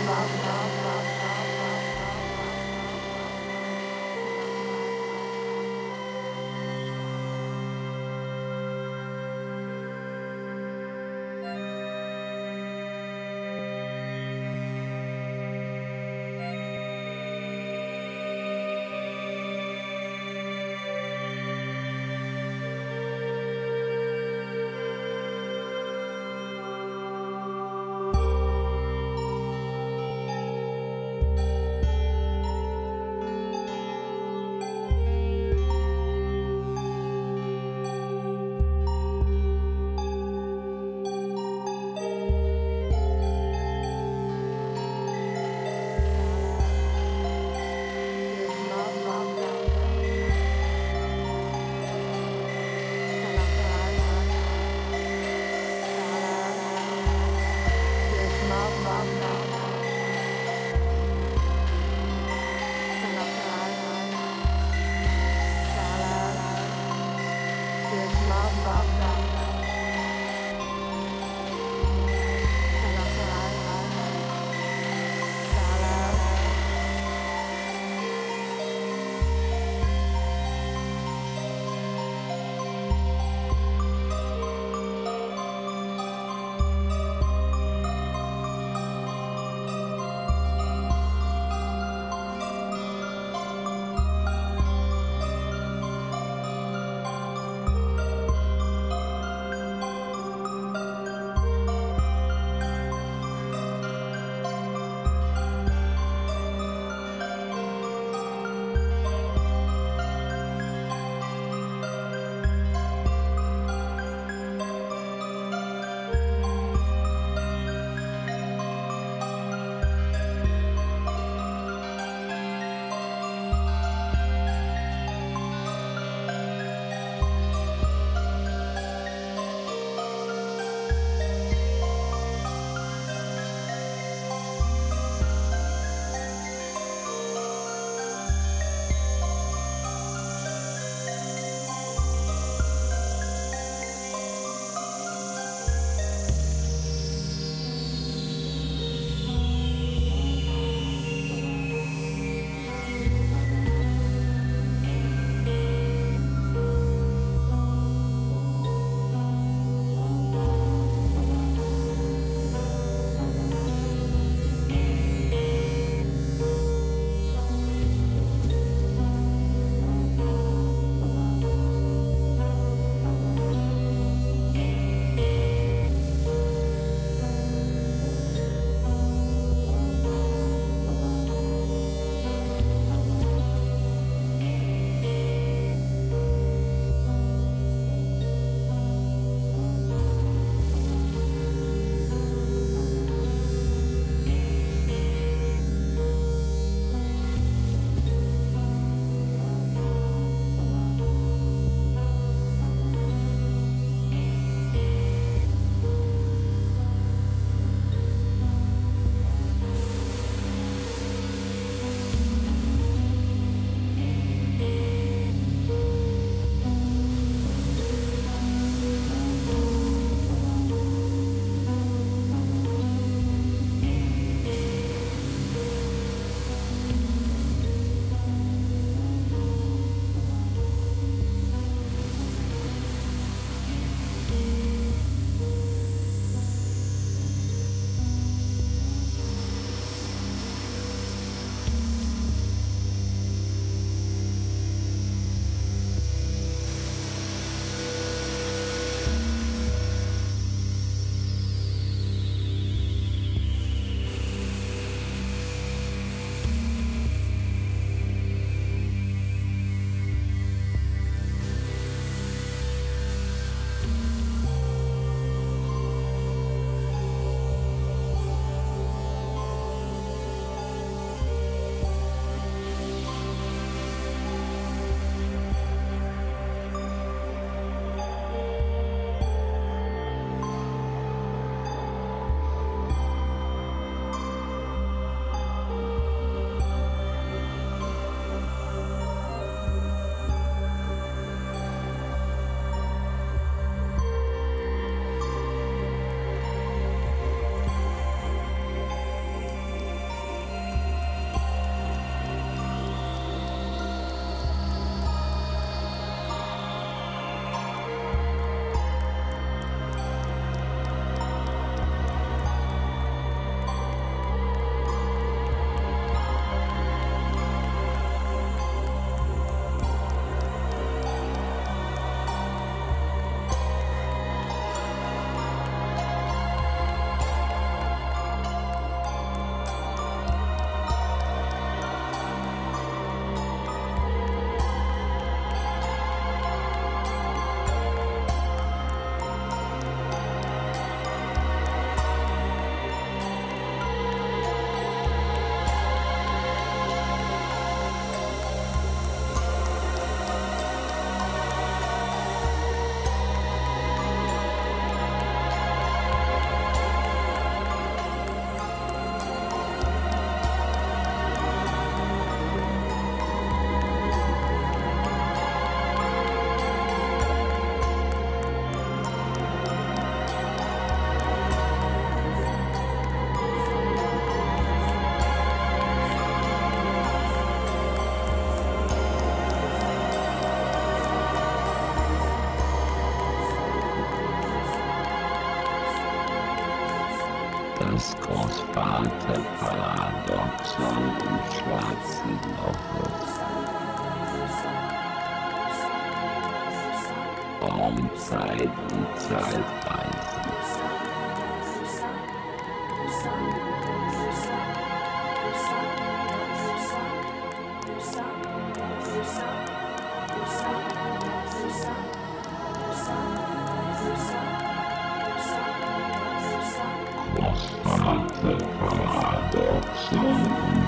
love, love.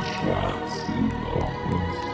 Schwarzen Loch.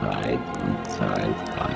Zeit und Zeit.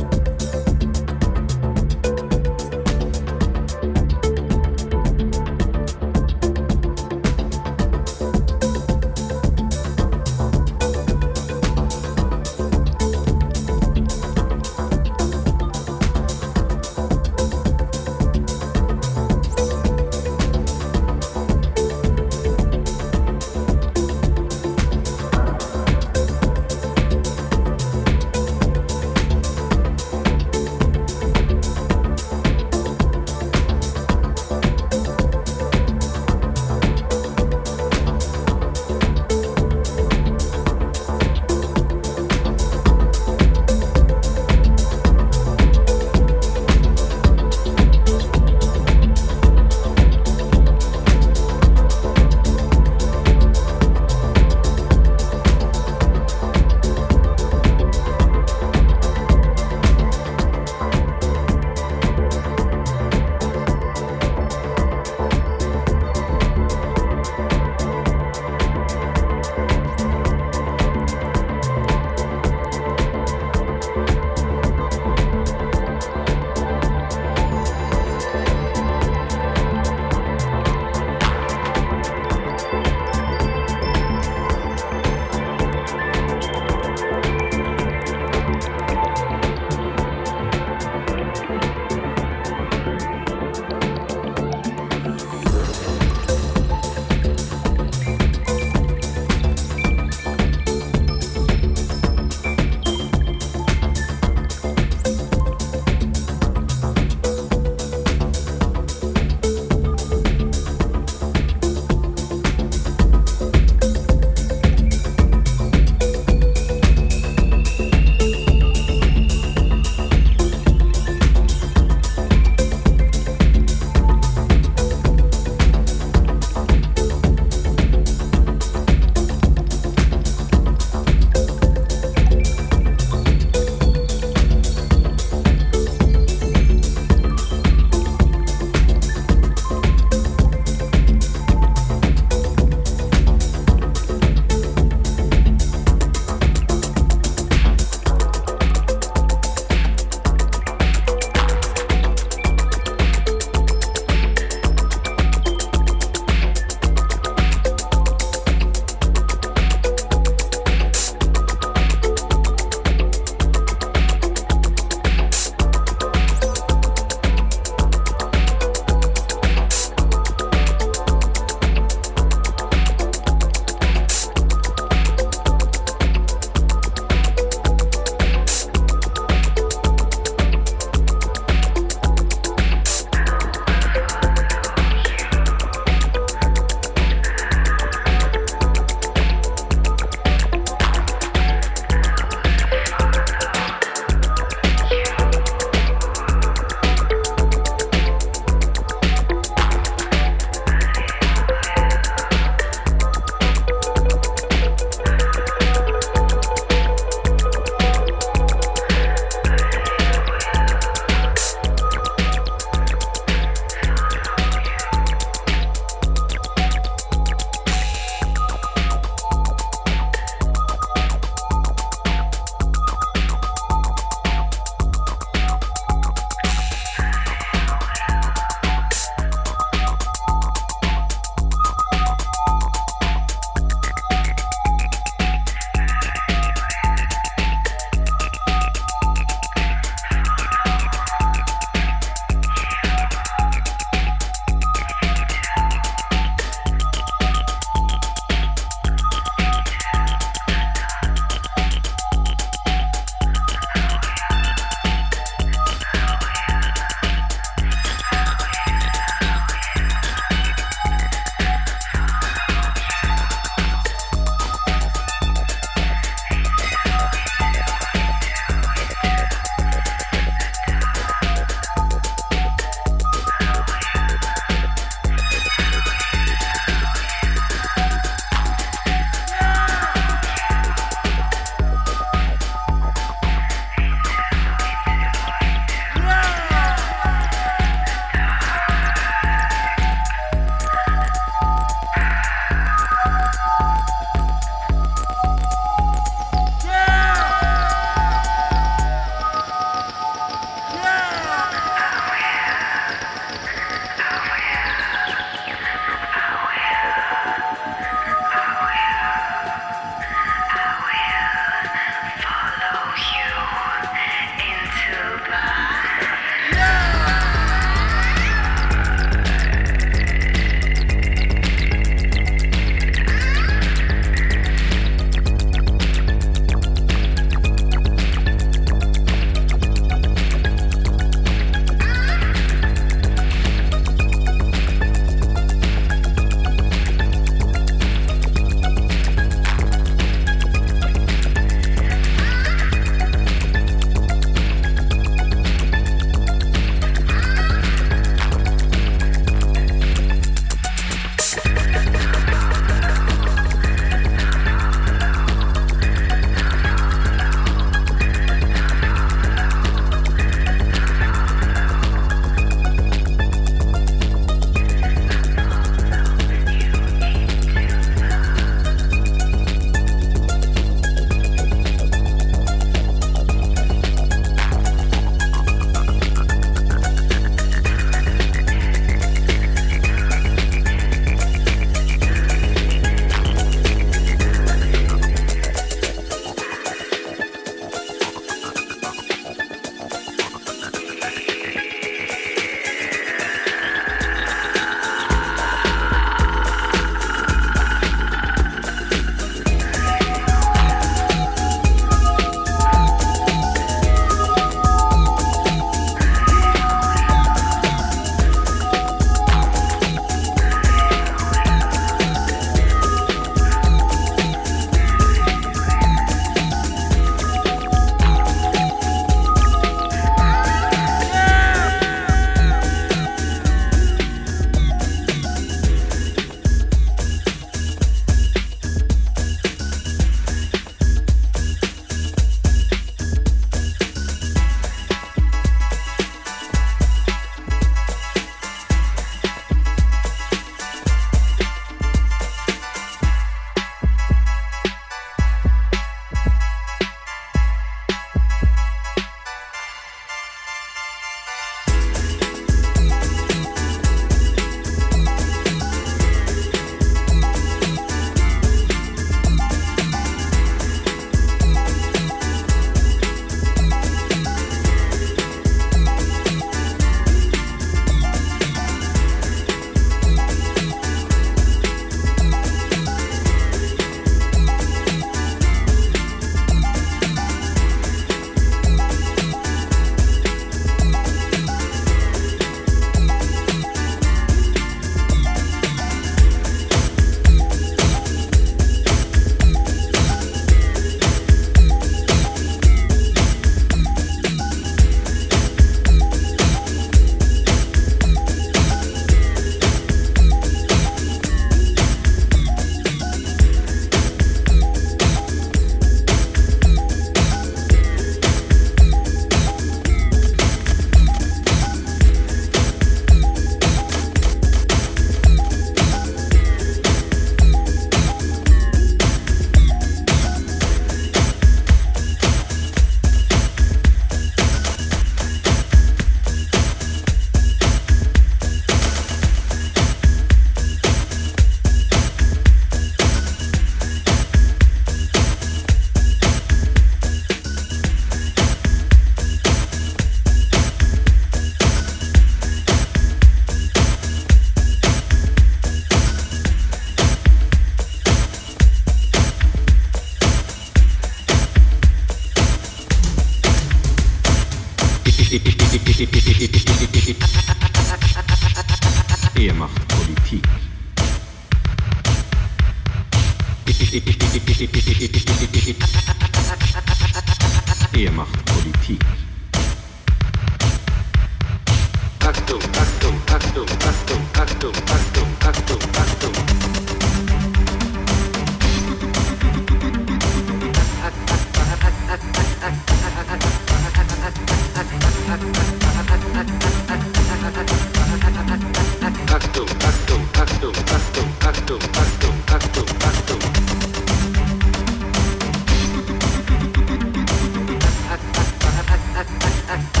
Danke,